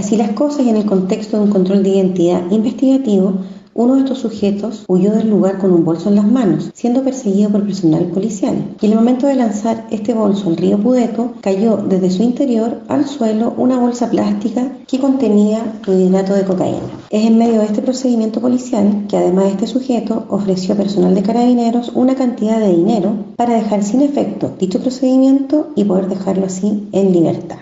Así las cosas y en el contexto de un control de identidad investigativo, uno de estos sujetos huyó del lugar con un bolso en las manos, siendo perseguido por personal policial. Y en el momento de lanzar este bolso al río Pudeto, cayó desde su interior al suelo una bolsa plástica que contenía clorhidrato de cocaína. Es en medio de este procedimiento policial que además este sujeto ofreció a personal de carabineros una cantidad de dinero para dejar sin efecto dicho procedimiento y poder dejarlo así en libertad.